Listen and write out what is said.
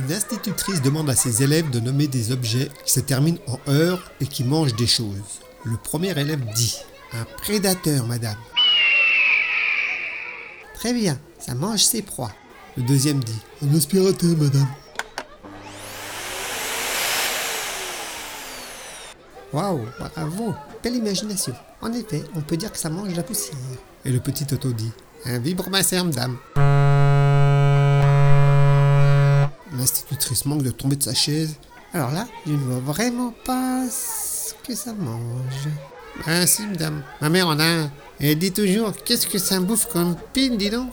Une institutrice demande à ses élèves de nommer des objets qui se terminent en heure et qui mangent des choses. Le premier élève dit Un prédateur, madame. Très bien, ça mange ses proies. Le deuxième dit Un aspirateur, madame. Waouh, bravo, belle imagination. En effet, on peut dire que ça mange la poussière. Et le petit Toto dit Un vibromasseur, madame. L'institutrice manque de tomber de sa chaise. Alors là, je ne vois vraiment pas ce que ça mange. Ah si, madame. Ma mère en a un. Elle dit toujours Qu'est-ce que ça bouffe comme pine, dis donc?